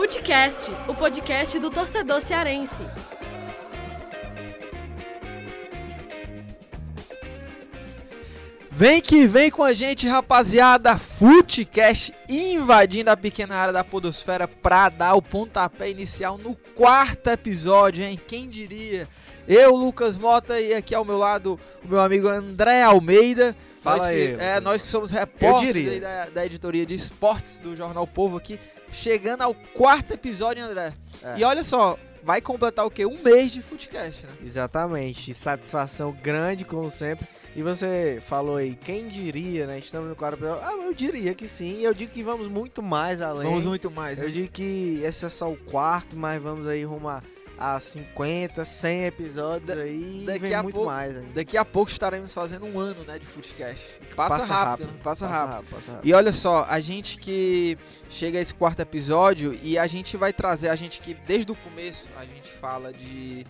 Futecast, o podcast do torcedor cearense. Vem que vem com a gente, rapaziada. Futecast invadindo a pequena área da Podosfera pra dar o pontapé inicial no quarto episódio, hein? Quem diria? Eu, Lucas Mota, e aqui ao meu lado o meu amigo André Almeida. Fala nós aí, que, é, Lucas. nós que somos repórteres aí da, da editoria de esportes do Jornal Povo aqui, chegando ao quarto episódio, André. É. E olha só, vai completar o quê? Um mês de Futecast, né? Exatamente, satisfação grande como sempre. E você falou aí, quem diria, né? Estamos no quarto episódio. Ah, eu diria que sim. Eu digo que vamos muito mais além. Vamos muito mais. Eu né? digo que esse é só o quarto, mas vamos aí rumar a 50, 100 episódios Da- aí. daqui e vem a muito pouco- mais. Daqui a pouco estaremos fazendo um ano, né, de Futecast. Passa, rápido, né? Passa, rápido. passa rápido. E olha só, a gente que chega a esse quarto episódio e a gente vai trazer, a gente que desde o começo a gente fala de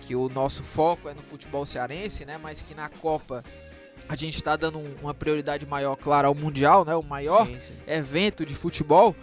que o nosso foco é no futebol cearense, né? Mas que na Copa a gente está dando um- uma prioridade maior, claro, ao Mundial, né? O maior Sim, sim. evento de futebol.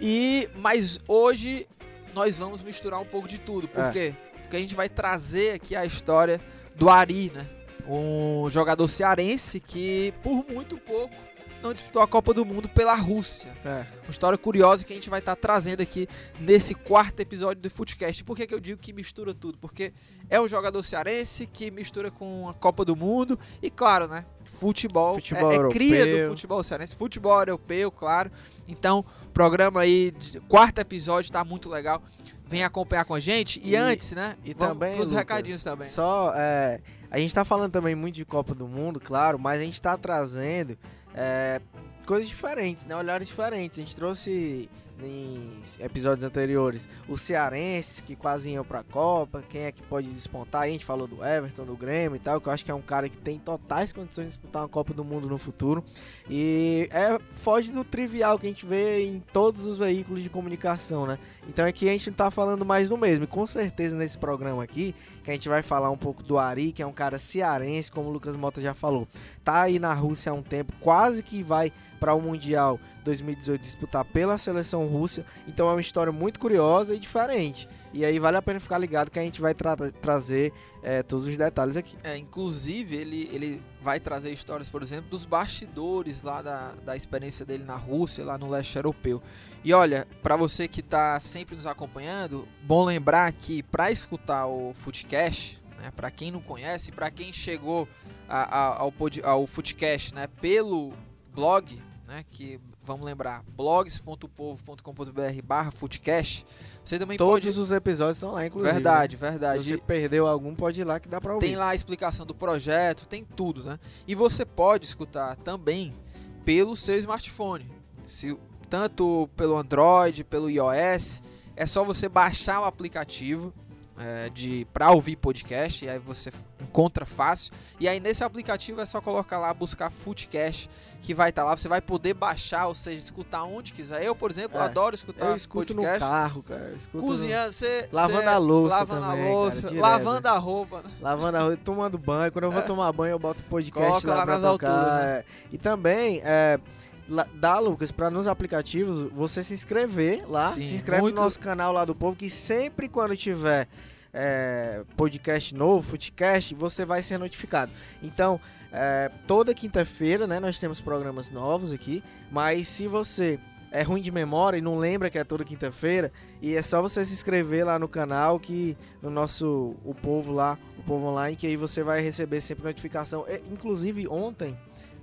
E mas hoje nós vamos misturar um pouco de tudo. Por É. quê? Porque a gente vai trazer aqui a história do Ari, né? Um jogador cearense que por muito pouco não disputou a Copa do Mundo pela Rússia. É. Uma história curiosa que a gente vai estar trazendo aqui nesse quarto episódio do Footcast. Por que, que eu digo que mistura tudo? Porque é um jogador cearense que mistura com a Copa do Mundo e, claro, né? Futebol, Futebol é, é cria do futebol cearense, futebol europeu, claro. Então, programa aí, quarto episódio, tá muito legal. Vem acompanhar com a gente. E, E- antes, né? E também. Lucas, recadinhos também. Só, é, a gente tá falando também muito de Copa do Mundo, claro, mas a gente tá trazendo é, coisas diferentes, né? Olhares diferentes. A gente trouxe em episódios anteriores os cearenses que quase iam pra Copa, quem é que pode despontar. A gente falou do Everton, do Grêmio e tal, que eu acho que é um cara que tem totais condições de disputar uma Copa do Mundo no futuro. E é, foge do trivial que a gente vê em todos os veículos de comunicação, né? Então aqui a gente tá falando mais do mesmo. E com certeza nesse programa aqui, que a gente vai falar um pouco do Ari, que é um cara cearense, como o Lucas Mota já falou. Tá aí na Rússia há um tempo, quase que vai para o Mundial 2018 disputar pela seleção russa. Então é uma história muito curiosa e diferente. E aí vale a pena ficar ligado que a gente vai tra- trazer é, todos os detalhes aqui. É, inclusive, ele, ele vai trazer histórias, por exemplo, dos bastidores lá da, da experiência dele na Rússia, lá no leste europeu. E olha, pra você que tá sempre nos acompanhando, bom lembrar que pra escutar o Footcast, né, para quem não conhece, pra quem chegou a- ao, pod- ao Footcast né, pelo blog, né, que vamos lembrar, blogs.povo.com.br barra Footcast, você também Todos pode... os episódios estão lá, inclusive. Verdade, né? verdade. Se você perdeu algum, pode ir lá que dá pra ouvir. Tem lá a explicação do projeto, tem tudo, né? E você pode escutar também pelo seu smartphone. Se, tanto pelo Android, pelo iOS. É só você baixar o aplicativo é, de para ouvir podcast. E aí você encontra fácil. E aí nesse aplicativo é só colocar lá, buscar Footcast, que vai estar lá. Você vai poder baixar, ou seja, escutar onde quiser. Eu, por exemplo, É, adoro escutar Eu escuto no podcast. carro, cara. no- Cozinhando, você. Lavando você- a louça Lavando também, a cara, louça, direto. lavando a roupa, né? Lavando a roupa, tomando banho. Quando eu vou tomar banho, eu boto podcast É. Coloca lá, lá pra tocar. alturas, né? é. E também, é, dá, Lucas, pra nos aplicativos, você se inscrever lá. Sim, se inscreve muito- no nosso canal lá do Povo, que sempre quando tiver é, podcast novo, Footcast, você vai ser notificado. Então, é, toda quinta-feira, né, nós temos programas novos aqui. Mas se você é ruim de memória e não lembra que é toda quinta-feira, e é só você se inscrever lá no canal, que no nosso o povo lá, o povo online, que aí você vai receber sempre notificação. Inclusive ontem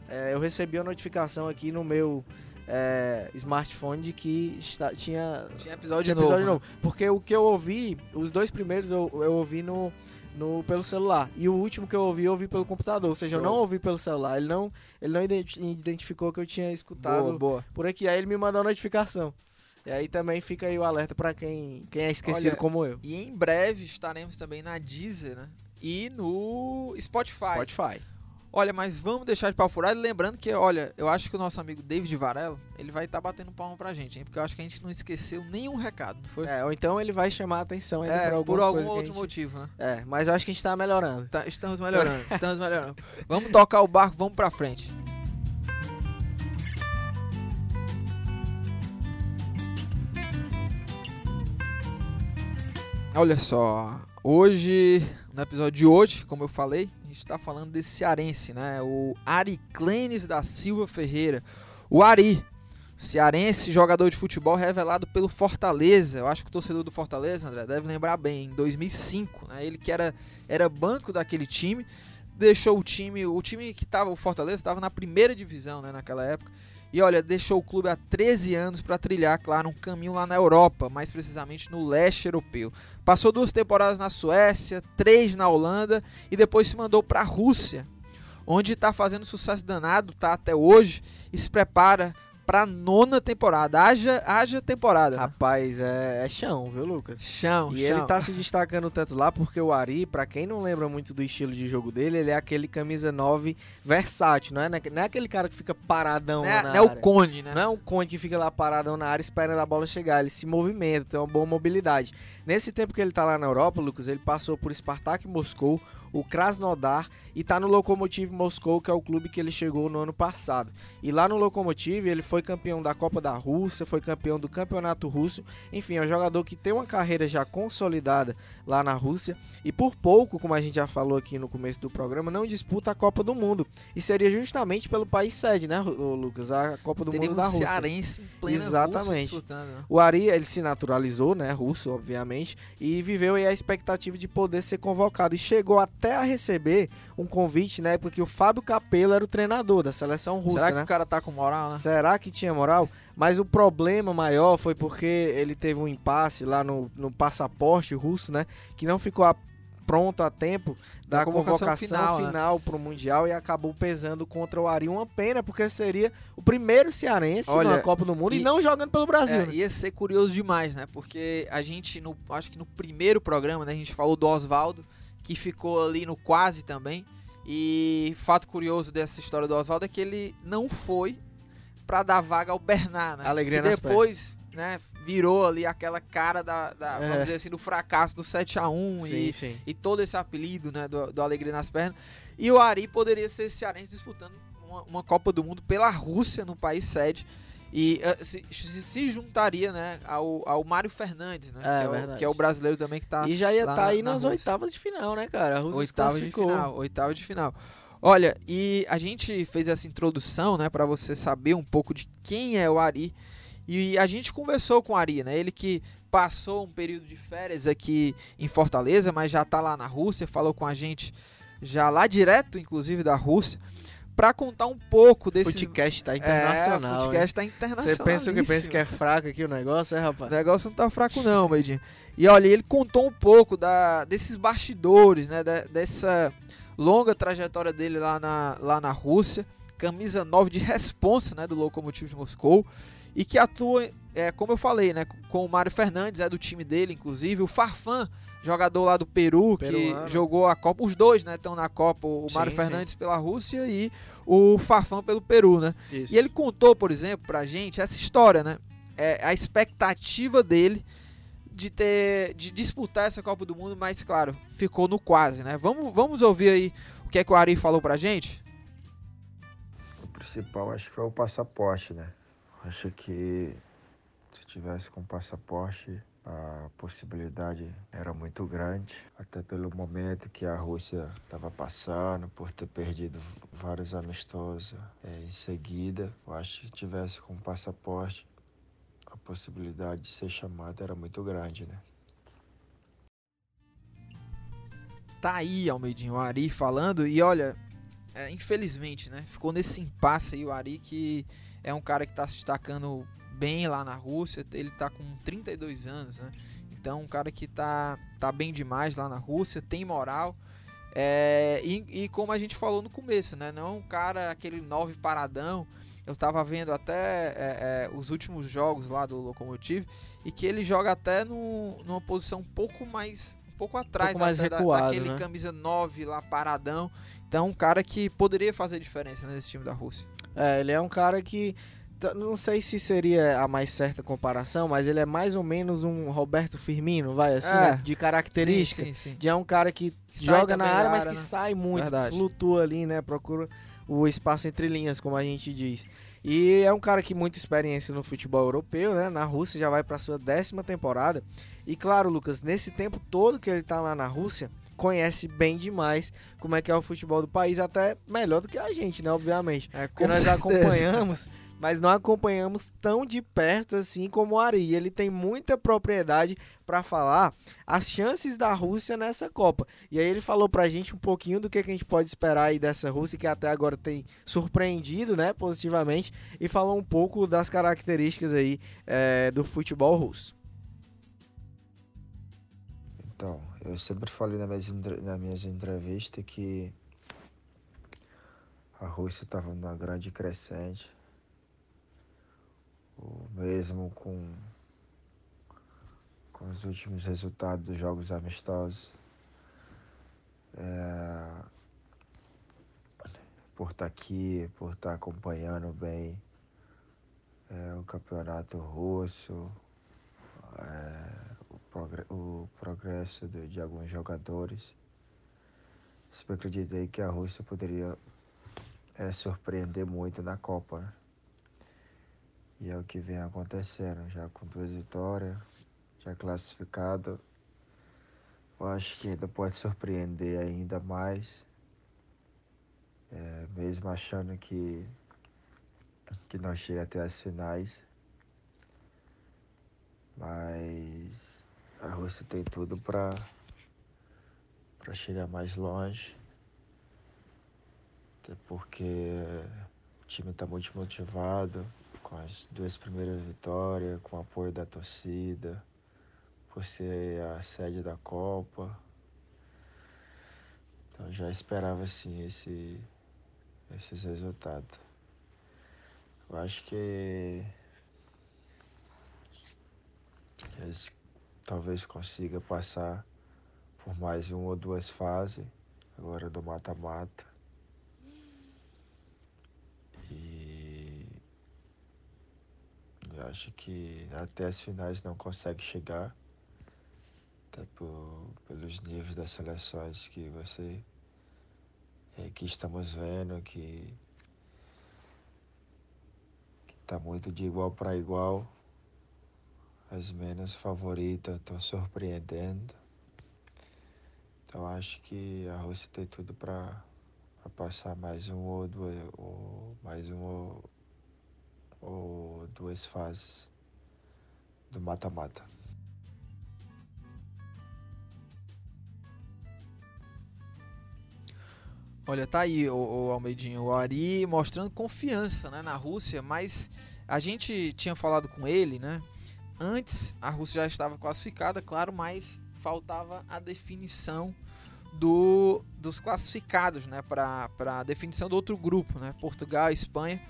é, eu recebi uma notificação aqui no meu é, smartphone de que está- tinha Tinha episódio, tinha novo. episódio né? novo. Porque o que eu ouvi, os dois primeiros eu, eu ouvi no, no, pelo celular. E o último que eu ouvi, eu ouvi pelo computador. Ou seja, eu Show. não ouvi pelo celular. Ele não, ele não identi- identificou que eu tinha escutado Boa, boa. por aqui. Aí ele me mandou a notificação. E aí também fica aí o alerta pra quem, quem é esquecido Olha, como eu. E em breve estaremos também na Deezer, né? E no Spotify. Spotify. Olha, mas vamos deixar de pau furado. Lembrando que, olha, eu acho que o nosso amigo David Varelo, ele vai estar batendo palma pra gente, hein? Porque eu acho que a gente não esqueceu nenhum recado, foi? É, ou então ele vai chamar a atenção ainda É, por por algum outro gente- motivo, né? É, mas eu acho que a gente tá melhorando. Tá, estamos melhorando, estamos melhorando. Vamos tocar o barco, vamos pra frente. Olha só, hoje, no episódio de hoje, como eu falei, gente está falando desse cearense, né? O Ariclenes da Silva Ferreira. O Ari, cearense, jogador de futebol revelado pelo Fortaleza. Eu acho que o torcedor do Fortaleza, André, deve lembrar bem, em 2005, né? Ele que era, era banco daquele time, deixou o time, o time que estava, o Fortaleza, estava na primeira divisão, né, naquela época e olha, deixou o clube há 13 anos para trilhar, claro, um caminho lá na Europa, mais precisamente no leste europeu. Passou duas temporadas na Suécia, três na Holanda e depois se mandou para a Rússia, onde está fazendo sucesso danado, tá até hoje e se prepara pra nona temporada. Haja, haja temporada. Né? Rapaz, é, é, chão, viu, Lucas? Chão, E chão. ele tá se destacando tanto lá porque o Ari, pra quem não lembra muito do estilo de jogo dele, ele é aquele camisa 9 versátil, não é? Não é aquele cara que fica paradão não é, na não é o cone, né? Não é um cone que fica lá paradão na área esperando a bola chegar. Ele se movimenta, tem uma boa mobilidade. Nesse tempo que ele tá lá na Europa, Lucas, ele passou por Spartak Moscou, o Krasnodar e tá no Lokomotiv Moscou, que é o clube que ele chegou no ano passado. E lá no Lokomotiv ele foi campeão da Copa da Rússia, foi campeão do Campeonato Russo. Enfim, é um jogador que tem uma carreira já consolidada lá na Rússia e por pouco, como a gente já falou aqui no começo do programa, não disputa a Copa do Mundo. E seria justamente pelo país sede, né, Lucas? A Copa do Teremos Mundo da Rússia. Cearense em plena Exatamente. Né? O Ari, ele se naturalizou, né, russo, obviamente, e viveu aí a expectativa de poder ser convocado e chegou até a receber um convite na época que o Fábio Capello era o treinador da seleção russa, Será que né? o cara tá com moral, né? Será que tinha moral? Mas o problema maior foi porque ele teve um impasse lá no, no passaporte russo, né? Que não ficou a, pronto a tempo da, da convocação, convocação, final, final né? para o Mundial e acabou pesando contra o Ari. Uma pena, porque seria o primeiro cearense Olha, na Copa do Mundo e, e, não jogando pelo Brasil. É, né? Ia ser curioso demais, né? Porque a gente, no, acho que no primeiro programa, né, a gente falou do Oswaldo que ficou ali no quase também. E fato curioso dessa história do Oswaldo é que ele não foi para dar vaga ao Bernard, né? Alegria que depois, né, virou ali aquela cara da, da é. vamos dizer assim, do fracasso do 7 a 1 sim, e, sim. e todo esse apelido, né, do, do Alegria nas pernas. E o Ari poderia ser cearense disputando uma, uma Copa do Mundo pela Rússia no país sede. E uh, se, se, juntaria, né, ao, ao Mário Fernandes, né? É, que, é o, que, é o, brasileiro também que tá. E já ia estar tá aí na, nas na oitavas de final, né, cara? A Rússia oitava de final, oitava de final. Olha, e a gente fez essa introdução, né, para você saber um pouco de quem é o Ari. E a gente conversou com o Ari, né? Ele que passou um período de férias aqui em Fortaleza, mas já tá lá na Rússia, falou com a gente já lá direto, inclusive, da Rússia para contar um pouco desse. Podcast tá internacional. É, o podcast tá internacional. Você pensa que pensa que é fraco aqui o negócio, é, rapaz? O negócio não tá fraco, não, Meidinho. E olha, ele contou um pouco da, desses bastidores, né? Da, dessa longa trajetória dele lá na, lá na Rússia. Camisa 9 de responsa, né? Do Lokomotiv de Moscou. E que atua, é, como eu falei, né? Com o Mário Fernandes, é do time dele, inclusive. O Farfan jogador lá do Peru Peruano. que jogou a Copa. Os dois, né, estão na Copa. O Mário Fernandes sim. pela Rússia e o Farfão pelo Peru, né? Isso. E ele contou, por exemplo, pra gente essa história, né? É, a expectativa dele de ter de disputar essa Copa do Mundo, mas claro, ficou no quase, né? Vamos, vamos ouvir aí o que é que o Ari falou pra gente? O principal acho que foi o passaporte, né? Acho que se tivesse com passaporte a possibilidade era muito grande, até pelo momento que a Rússia estava passando, por ter perdido vários amistosos é, em seguida. Eu acho que se tivesse com passaporte, a possibilidade de ser chamado era muito grande, né? Tá aí, Almeidinho, o Ari falando, e olha, é, infelizmente, né? Ficou nesse impasse aí o Ari, que é um cara que está se destacando bem lá na Rússia. Ele tá com 32 anos, né? Então, um cara que tá, tá bem demais lá na Rússia, tem moral. É, e, e, como a gente falou no começo, né? Não é um cara, aquele nove paradão. Eu tava vendo até é, é, os últimos jogos lá do Lokomotiv e que ele joga até no, numa posição um pouco mais um pouco atrás um pouco mais recuado, da, daquele né? camisa 9 lá paradão. Então, um cara que poderia fazer diferença nesse time da Rússia. É, ele é um cara que não sei se seria a mais certa comparação, mas ele é mais ou menos um Roberto Firmino, vai assim, é. né? de característica. Sim, sim, sim. De é um cara que sai joga na área, mas que né? sai muito, Verdade. flutua ali, né? Procura o espaço entre linhas, como a gente diz. E é um cara que muita experiência no futebol europeu, né? Na Rússia já vai para sua décima temporada. E claro, Lucas, nesse tempo todo que ele tá lá na Rússia, conhece bem demais como é que é o futebol do país, até melhor do que a gente, né? Obviamente. É, Porque nós acompanhamos, mas não acompanhamos tão de perto assim como o Ari. Ele tem muita propriedade para falar as chances da Rússia nessa Copa. E aí ele falou pra gente um pouquinho do que, que a gente pode esperar aí dessa Rússia, que até agora tem surpreendido, né, positivamente, e falou um pouco das características aí é, do futebol russo. Então, eu sempre falei nas minhas, nas minhas entrevistas que a Rússia estava numa grande crescente. O mesmo com, com os últimos resultados dos jogos amistosos. É, por estar aqui, por estar acompanhando bem é, o campeonato russo, é, o, progre- o progresso de, de alguns jogadores. Sempre acreditei que a Rússia poderia é, surpreender muito na Copa. né? E é o que vem acontecendo, já com duas vitórias, já classificado. Eu acho que ainda pode surpreender ainda mais. É, mesmo achando que, que não chega até as finais. Mas a Rússia tem tudo para para chegar mais longe. Até porque o time está muito motivado com as duas primeiras vitórias, com o apoio da torcida, por ser a sede da Copa. Então já esperava assim esse, esses resultados. Eu acho que eles talvez consiga passar por mais uma ou duas fases agora do mata-mata. E acho que até as finais não consegue chegar. Até por, pelos níveis das seleções que você é, que estamos vendo que que tá muito de igual para igual. As menos favoritas estão surpreendendo. Então acho que a Rússia tem tudo para passar mais um ou ou mais um ou, ou duas fases do mata-mata. Olha, tá aí o, o Almeidinho, o Ari mostrando confiança né, na Rússia, mas a gente tinha falado com ele, né? Antes a Rússia já estava classificada, claro, mas faltava a definição do, dos classificados, né? Para a definição do outro grupo, né? Portugal, Espanha.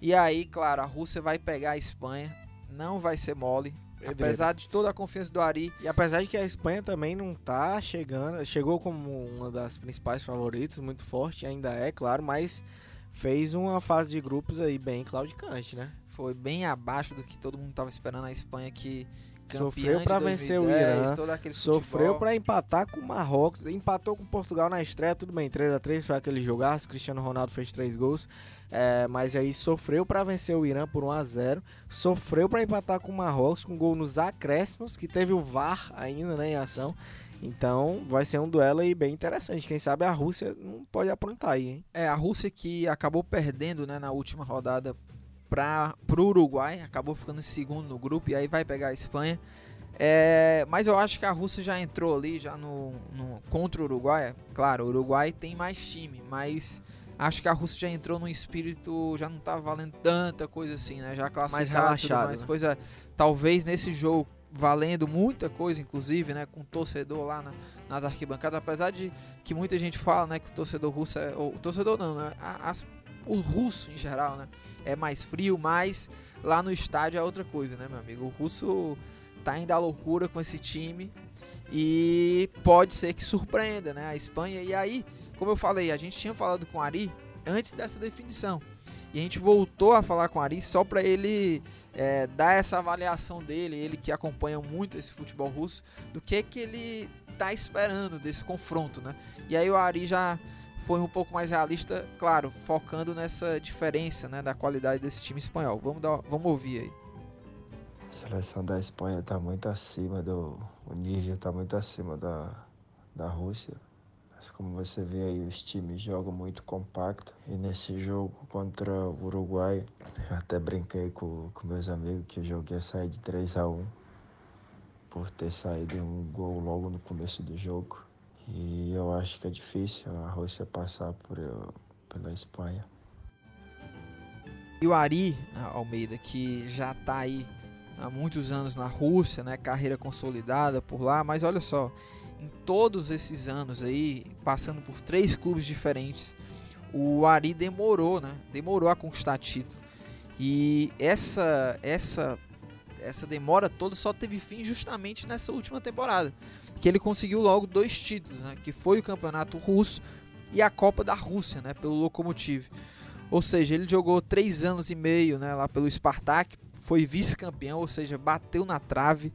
E aí, claro, a Rússia vai pegar a Espanha, não vai ser mole. Apesar de toda a confiança do Ari, E apesar de que a Espanha também não tá chegando, chegou como uma das principais favoritas, muito forte, ainda é, claro, mas fez uma fase de grupos aí bem claudicante, né? foi bem abaixo do que todo mundo estava esperando a Espanha que Sofreu pra vencer o 2010, Irã, Sofreu pra empatar com o Marrocos, empatou com Portugal na estreia, tudo bem, 3 a 3 foi aquele jogaço, Cristiano Ronaldo fez três gols, é, mas aí sofreu pra vencer o Irã por 1 a 0 sofreu pra empatar com o Marrocos, com gol nos acréscimos, que teve o VAR ainda né, em ação, então vai ser um duelo aí bem interessante, quem sabe a Rússia não pode aprontar aí, hein? É, a Rússia que acabou perdendo né, na última rodada para o Uruguai, acabou ficando em segundo no grupo e aí vai pegar a Espanha. É, mas eu acho que a Rússia já entrou ali já no, no- contra o Uruguai. Claro, o Uruguai tem mais time, mas acho que a Rússia já entrou num espírito, já não tá valendo tanta coisa assim, né? Já classificado, tudo relaxado, mais né? coisa. Talvez nesse jogo valendo muita coisa, inclusive, né, com o torcedor lá na- nas arquibancadas, apesar de que muita gente fala, né, que o torcedor russo é, ou, o torcedor não, né, as- o russo em geral, né, é mais frio, mas lá no estádio é outra coisa, né, meu amigo? O russo tá indo à loucura com esse time e pode ser que surpreenda, né, a Espanha. E aí, como eu falei, a gente tinha falado com o Ari antes dessa definição. E a gente voltou a falar com o Ari só para ele é, dar essa avaliação dele, ele que acompanha muito esse futebol russo, do que que ele tá esperando desse confronto, né? E aí o Ari já foi um pouco mais realista, claro, focando nessa diferença né, da qualidade desse time espanhol. Vamos, dar, vamos ouvir aí. A seleção da Espanha está muito acima do. O nível está muito acima da, da Rússia. Mas como você vê aí, os times jogam muito compacto. E nesse jogo contra o Uruguai, eu até brinquei com, com meus amigos que o jogo ia sair de 3 a 1 por ter saído um gol logo no começo do jogo. E eu acho que é difícil a Rússia passar por, pela Espanha. E o Ari Almeida, que já está aí há muitos anos na Rússia, né, carreira consolidada por lá, mas olha só, em todos esses anos aí, passando por três clubes diferentes, o Ari demorou, né, demorou a conquistar título. E essa essa essa demora toda só teve fim justamente nessa última temporada, que ele conseguiu logo dois títulos, né, que foi o Campeonato Russo e a Copa da Rússia, né, pelo Lokomotiv. Ou seja, ele jogou três anos e meio, né, lá pelo Spartak, foi vice-campeão, ou seja, bateu na trave.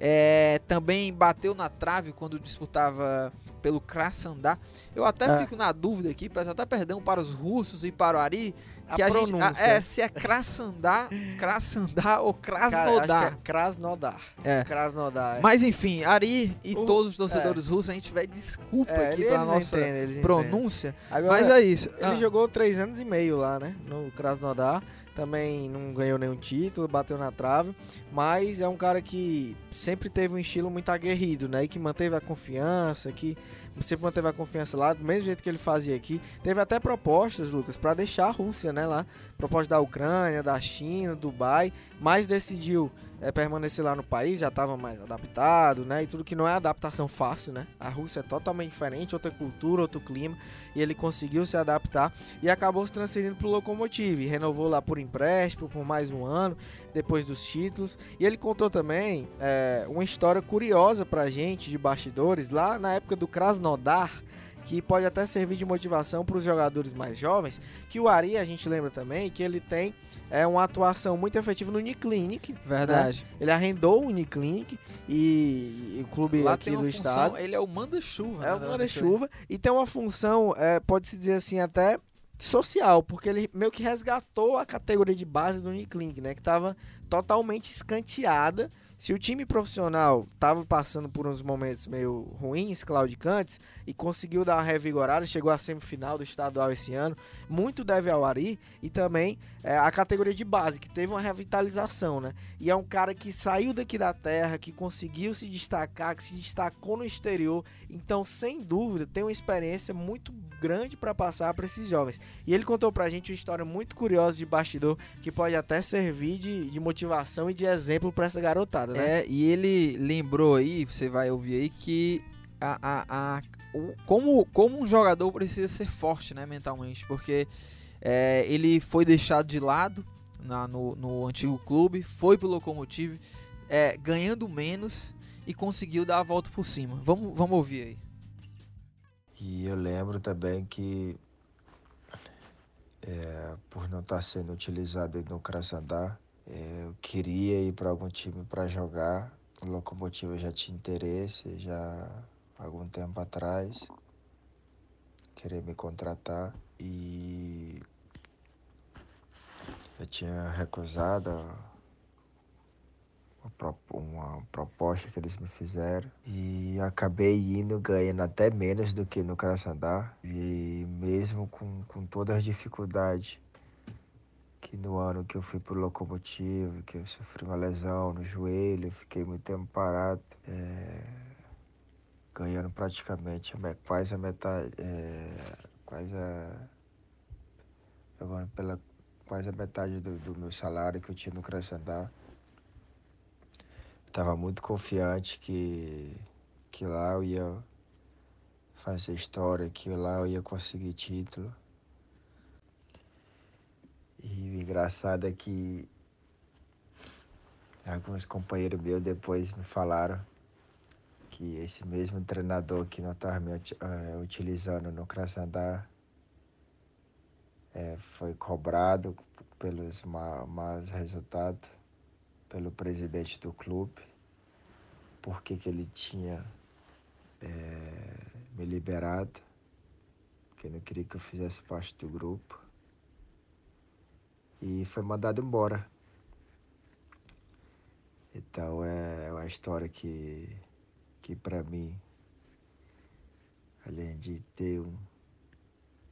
É, também bateu na trave quando disputava pelo Krasnodar. Eu até é. fico na dúvida aqui, peço até perdão para os russos e para o Ari, que a, a gente a, é se é Krasnodar, Krasnodar ou Krasnodar. é Krasnodar. É. Krasnodar. É. Mas enfim, Ari e o, todos os torcedores é. russos, a gente vai desculpa é, aqui pela nossa entendem, pronúncia. Agora, mas é isso. Ele ah. jogou três anos e meio lá, né, no Krasnodar também não ganhou nenhum título, bateu na trave, mas é um cara que sempre teve um estilo muito aguerrido, né? E que manteve a confiança, que sempre manteve a confiança lá, do mesmo jeito que ele fazia aqui. Teve até propostas, Lucas, para deixar a Rússia, né, lá. Propostas da Ucrânia, da China, Dubai, mas decidiu é, permanecer lá no país, já estava mais adaptado, né? E tudo que não é adaptação fácil, né? A Rússia é totalmente diferente, outra cultura, outro clima, e ele conseguiu se adaptar e acabou se transferindo para o Lokomotiv, renovou lá por empréstimo por mais um ano, depois dos títulos. E ele contou também é, uma história curiosa para gente de bastidores lá na época do Krasnodar que pode até servir de motivação para os jogadores mais jovens, que o Ari, a gente lembra também, que ele tem é, uma atuação muito efetiva no Uniclinic. Né? Verdade. Né? Ele arrendou o Uniclinic e, e o clube Lá aqui do função, estado. Ele é o manda-chuva. É né, o manda-chuva e tem uma função, é, pode-se dizer assim, até social, porque ele meio que resgatou a categoria de base do Uniclinic, né, que estava totalmente escanteada se o time profissional estava passando por uns momentos meio ruins, claudicantes, e conseguiu dar uma revigorada, chegou à semifinal do estadual esse ano, muito deve ao Ari e também é, a categoria de base, que teve uma revitalização, né? E é um cara que saiu daqui da terra, que conseguiu se destacar, que se destacou no exterior, então, sem dúvida, tem uma experiência muito grande para passar para esses jovens. E ele contou para a gente uma história muito curiosa de bastidor, que pode até servir de, de motivação e de exemplo para essa garotada né? É, e ele lembrou aí, você vai ouvir aí, que a, a, a, o, como, como um jogador precisa ser forte, né, mentalmente, porque é, ele foi deixado de lado na, no, no antigo clube, foi pro Locomotive, é, ganhando menos e conseguiu dar a volta por cima. Vamos, vamos ouvir aí. E eu lembro também que é, por não estar sendo utilizado no Krasnodar, é, eu queria ir para algum time para jogar. O Locomotiva já tinha interesse, já há algum tempo atrás. Queria me contratar e eu tinha recusado uma proposta que eles me fizeram. E acabei indo ganhando até menos do que no Krasnodar e mesmo com, com todas as dificuldades que no ano que eu fui pro locomotivo, que eu sofri uma lesão no joelho, fiquei muito tempo parado, é, ganhando praticamente quase a metade, é, quase a, jogando pela quase a metade do, do meu salário que eu tinha no Crescendar. Tava muito confiante que, que lá eu ia fazer história, que lá eu ia conseguir título. E o engraçado é que alguns companheiros meus depois me falaram que esse mesmo treinador que não estava me uh, utilizando no Krasnodar é, foi cobrado pelos ma maus resultados pelo presidente do clube, porque que ele tinha é, me liberado porque não queria que eu fizesse parte do grupo. E foi mandado embora. Então é uma história que, que para mim, além de ter um,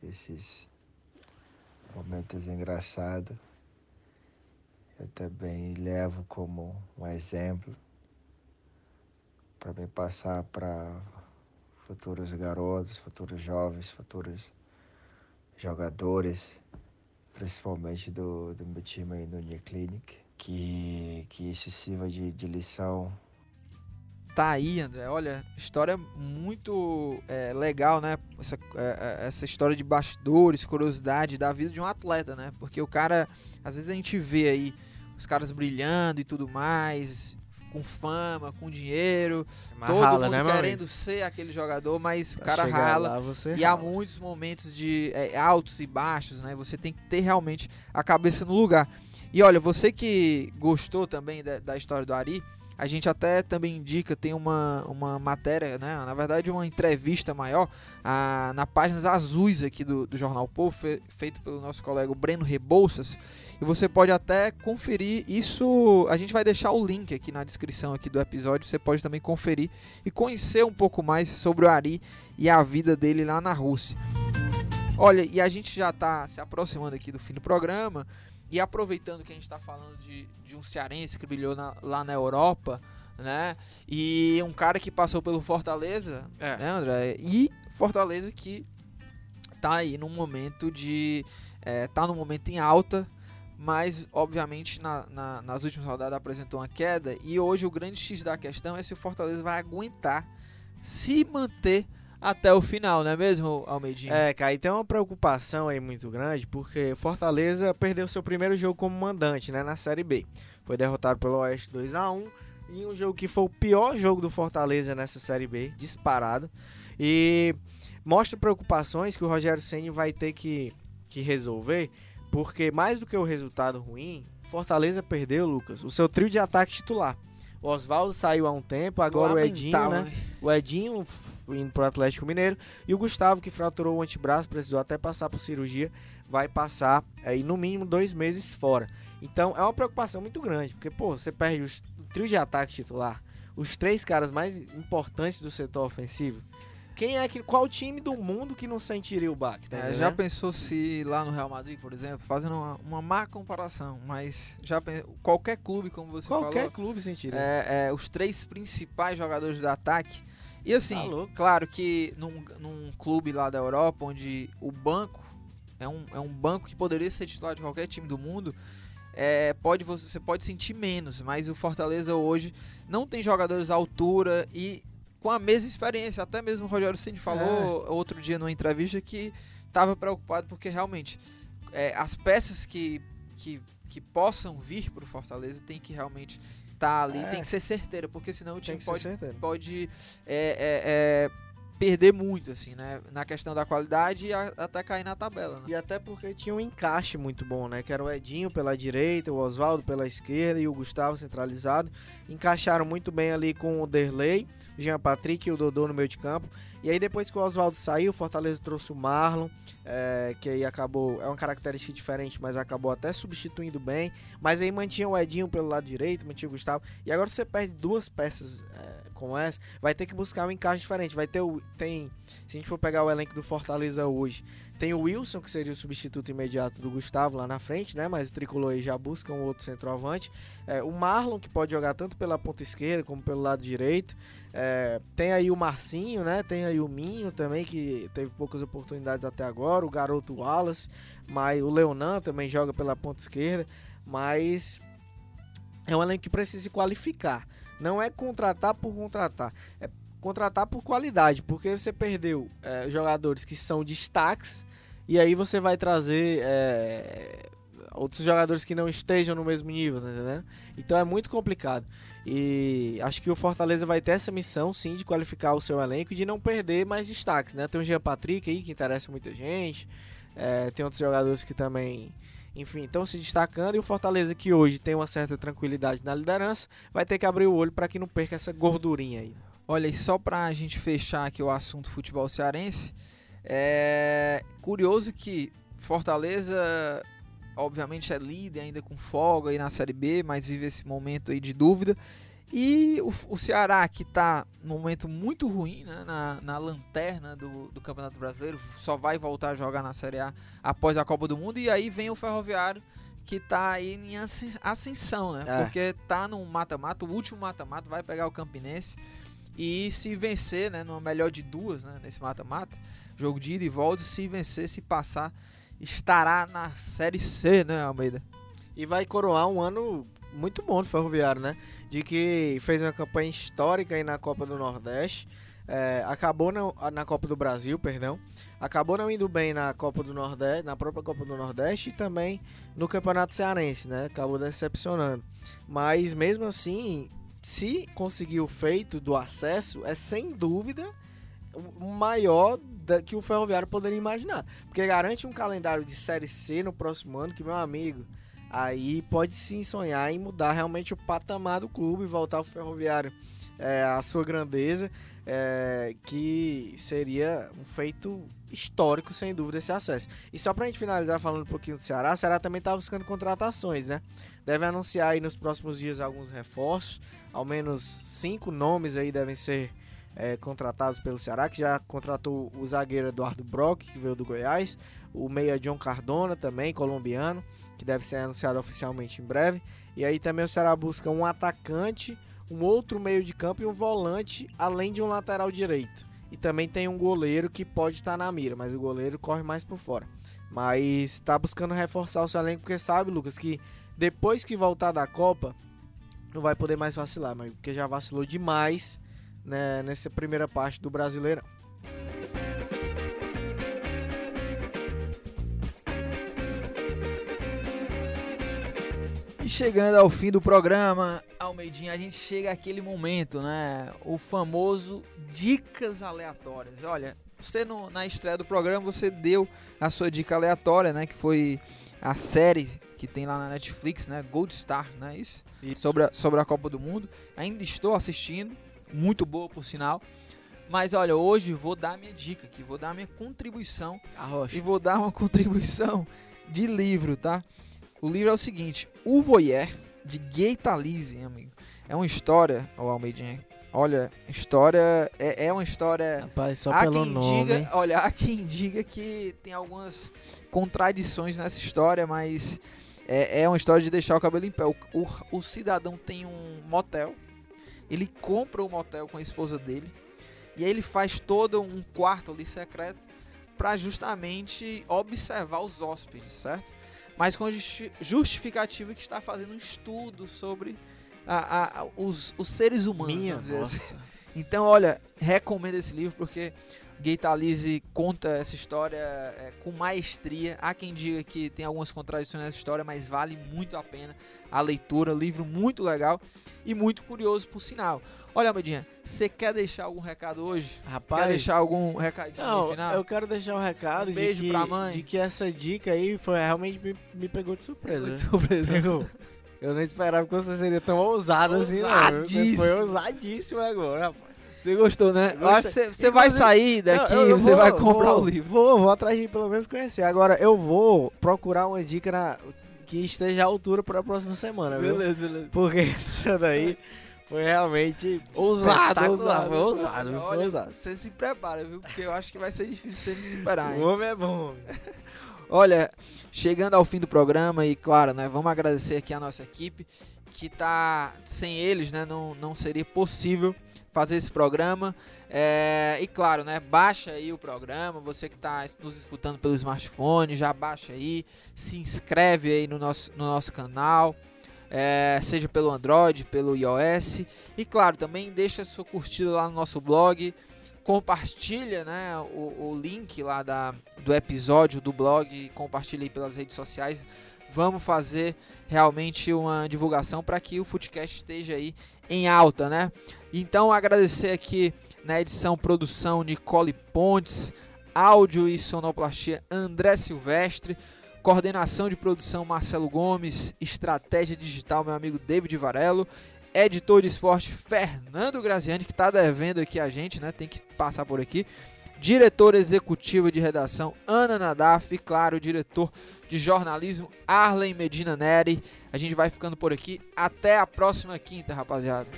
esses momentos engraçados, eu também levo como um exemplo para me passar para futuros garotos, futuros jovens, futuros jogadores, principalmente do, do meu time aí no Nia Clinic, que, que isso sirva de, de lição tá aí, André. Olha, história muito é, legal, né? Essa, é, é, essa história de bastidores, curiosidade da vida de um atleta, né? Porque o cara, às vezes a gente vê aí os caras brilhando e tudo mais, com fama, com dinheiro, Mas todo rala, mundo né, querendo amigo? ser aquele jogador, mas o Pra cara chegar rala. lá, você E há rala. muitos momentos de é, altos e baixos, né? Você tem que ter realmente a cabeça no lugar. E olha, você que gostou também da, da história do Ari, a gente até também indica, tem uma, uma matéria, né? Na verdade, uma entrevista maior ah, na páginas azuis aqui do, do Jornal Povo, fe, feito pelo nosso colega Breno Rebouças. E você pode até conferir isso. A gente vai deixar o link aqui na descrição aqui do episódio. Você pode também conferir e conhecer um pouco mais sobre o Ari e a vida dele lá na Rússia. Olha, e a gente já está se aproximando aqui do fim do programa. E aproveitando que a gente está falando de, de um cearense que brilhou na- lá na Europa, né? E um cara que passou pelo Fortaleza, É. né, André? E Fortaleza que tá aí num momento de. É, tá num momento em alta, mas obviamente na- na- nas últimas rodadas apresentou uma queda. E hoje o grande X da questão é se o Fortaleza vai aguentar se manter até o final, não é mesmo, Almeidinho? É, cara, e tem uma preocupação aí muito grande, porque Fortaleza perdeu seu primeiro jogo como mandante, né, na Série B. Foi derrotado pelo Oeste 2 a 1 em um jogo que foi o pior jogo do Fortaleza nessa Série B, disparado. E mostra preocupações que o Rogério Ceni vai ter que, que resolver, porque mais do que o resultado ruim, Fortaleza perdeu, Lucas, o seu trio de ataque titular. O Oswaldo saiu há um tempo, agora o Edinho, Lamentável, né? O Edinho indo pro Atlético Mineiro e o Gustavo, que fraturou o antebraço, precisou até passar por cirurgia, vai passar aí no mínimo dois meses fora. Então é uma preocupação muito grande, porque pô, você perde os- o trio de ataque titular, os três caras mais importantes do setor ofensivo. Quem é que. Qual time do mundo que não sentiria o baque? Tá É, já pensou se lá no Real Madrid, por exemplo, fazendo uma, uma má comparação, mas já pen- qualquer clube, como você Qualquer falou, clube sentiria. é, é, os três principais jogadores do ataque. E assim, Tá claro que num, num clube lá da Europa, onde o banco é um, é um banco que poderia ser titular de qualquer time do mundo, é, pode, você você pode sentir menos, mas o Fortaleza hoje não tem jogadores à altura e com a mesma experiência. Até mesmo o Rogério Ceni falou É. outro dia numa entrevista que estava preocupado porque realmente é, as peças que, que, que possam vir para o Fortaleza tem que realmente ali, É. tem que ser certeira, porque senão o time pode, certeiro. pode é, é, é, perder muito, assim, né? Na questão da qualidade e até cair na tabela, né? E até porque tinha um encaixe muito bom, né? Que era o Edinho pela direita, o Oswaldo pela esquerda e o Gustavo centralizado. Encaixaram muito bem ali com o Derlei, o Jean Patrick e o Dodô no meio de campo. E aí depois que o Oswaldo saiu, o Fortaleza trouxe o Marlon, é, que aí acabou, é uma característica diferente, mas acabou até substituindo bem. Mas aí mantinha o Edinho pelo lado direito, mantinha o Gustavo. E agora você perde duas peças é, como essa, vai ter que buscar um encaixe diferente. Vai ter o. Tem. Se a gente for pegar o elenco do Fortaleza hoje, tem o Wilson, que seria o substituto imediato do Gustavo lá na frente, né? Mas o Tricolor aí já busca um outro centroavante. É, o Marlon, que pode jogar tanto pela ponta esquerda como pelo lado direito. É, tem aí o Marcinho, né? Tem aí o Minho também, que teve poucas oportunidades até agora. O garoto Wallace. Mas o Leonan também joga pela ponta esquerda. Mas é um elenco que precisa se qualificar. Não é contratar por contratar. É contratar por qualidade. Porque você perdeu é, jogadores que são destaques. E aí você vai trazer é, outros jogadores que não estejam no mesmo nível, tá? Então é muito complicado. E acho que o Fortaleza vai ter essa missão, sim, de qualificar o seu elenco e de não perder mais destaques, né? Tem o Jean Patrick aí, que interessa muita gente. É, tem outros jogadores que também, enfim, estão se destacando. E o Fortaleza, que hoje tem uma certa tranquilidade na liderança, vai ter que abrir o olho para que não perca essa gordurinha aí. Olha, e só pra gente fechar aqui o assunto futebol cearense, É curioso que Fortaleza, obviamente, é líder ainda com folga aí na Série B, mas vive esse momento aí de dúvida. E o, o Ceará, que está num momento muito ruim, né, na, na lanterna do, do Campeonato Brasileiro, só vai voltar a jogar na Série A após a Copa do Mundo. E aí vem o Ferroviário, que está aí em ascensão, né? É. Porque tá no mata-mata, o último mata-mata vai pegar o Campinense. E se vencer, né, numa melhor de duas, né, nesse mata-mata, jogo de ida e volta, se vencer, se passar, estará na Série C, né, Almeida? E vai coroar um ano muito bom do Ferroviário, né? De que fez uma campanha histórica aí na Copa do Nordeste. É, acabou na, na Copa do Brasil, perdão. Acabou não indo bem na Copa do Nordeste, na própria Copa do Nordeste e também no Campeonato Cearense, né? Acabou decepcionando. Mas mesmo assim, se conseguir o feito do acesso, é sem dúvida o maior que o Ferroviário poderia imaginar. Porque garante um calendário de Série C no próximo ano, que, meu amigo, aí pode sim sonhar em mudar realmente o patamar do clube e voltar o Ferroviário é, à sua grandeza, é, que seria um feito histórico, sem dúvida, esse acesso. E só pra gente finalizar falando um pouquinho do Ceará, o Ceará também tá buscando contratações, né? Deve anunciar aí nos próximos dias alguns reforços, ao menos cinco nomes aí devem ser é, contratados pelo Ceará, que já contratou o zagueiro Eduardo Brock, que veio do Goiás, o meia John Cardona também, colombiano, que deve ser anunciado oficialmente em breve. E aí também o Ceará busca um atacante, um outro meio de campo e um volante, além de um lateral direito. E também tem um goleiro que pode estar na mira, mas o goleiro corre mais por fora. Mas está buscando reforçar o seu elenco, porque sabe, Lucas, que depois que voltar da Copa, não vai poder mais vacilar, mas porque já vacilou demais né, nessa primeira parte do Brasileirão. E chegando ao fim do programa, Almeidinha, a gente chega àquele momento, né? O famoso Dicas Aleatórias. Olha, você no- na estreia do programa, você deu a sua dica aleatória, né? Que foi a série que tem lá na Netflix, né? Gold Star, não é isso? Sobre a, sobre a Copa do Mundo. Ainda estou assistindo, muito boa por sinal. Mas olha, hoje vou dar minha dica aqui, vou dar minha contribuição A Rocha. e vou dar uma contribuição de livro, tá? O livro é o seguinte: O Voyeur, de Gay Talese, amigo. É uma história, ô Almeidinha. Olha, história. É, é uma história. Rapaz, só há pelo quem nome. diga, olha, há quem diga que tem algumas contradições nessa história, mas é, é uma história de deixar o cabelo em pé. O, o, o cidadão tem um motel, ele compra o motel com a esposa dele, e aí ele faz todo um quarto ali secreto para justamente observar os hóspedes, certo? Mas com a justi- justificativa que está fazendo um estudo sobre a- a- os, os seres humanos. Minha assim. Então, olha, recomendo esse livro porque Gay Talese conta essa história é, com maestria. Há quem diga que tem algumas contradições nessa história, mas vale muito a pena a leitura. Livro muito legal e muito curioso, por sinal. Olha, Medinha, você quer deixar algum recado hoje? Rapaz, Quer deixar algum recadinho no Não, final? eu quero deixar um recado Um beijo de, que, pra mãe. de que essa dica aí foi realmente me, me pegou de surpresa. Pegou de surpresa. Pegou. Eu não esperava que você seria tão ousado assim, não. Foi ousadíssimo agora, rapaz. Você gostou, né? Eu Eu acho que você, vai sair daqui e você vai comprar vou- o livro. Vou, vou atrás de pelo menos conhecer. Agora, eu vou procurar uma dica na, que esteja à altura para a próxima semana, viu? beleza. Porque essa daí foi realmente Ousado, ousado. Foi ousado, foi Olha, ousado. Você se prepara, viu? Porque eu acho que vai ser difícil você superar, hein? O homem é bom. Olha, chegando ao fim do programa e claro, né, vamos agradecer aqui a nossa equipe que tá sem eles, né, não, não seria possível fazer esse programa. É, e claro, né, baixa aí o programa, você que está nos escutando pelo smartphone, já baixa aí, se inscreve aí no nosso, no nosso canal, é, seja pelo Android, pelo iOS. E claro, também deixa sua curtida lá no nosso blog, compartilha né, o, o link lá da, do episódio do blog, compartilha aí pelas redes sociais. Vamos fazer realmente uma divulgação para que o Footcast esteja aí em alta, né? Então agradecer aqui na edição produção Nicole Pontes, áudio e sonoplastia André Silvestre, coordenação de produção Marcelo Gomes, estratégia digital meu amigo David Varelo, editor de esporte Fernando Graziani que está devendo aqui a gente, né? Tem que passar por aqui. Diretor executivo de redação Ana Nadaf e, claro, diretor de jornalismo Arlen Medina Neri. A gente vai ficando por aqui. Até a próxima quinta, rapaziada.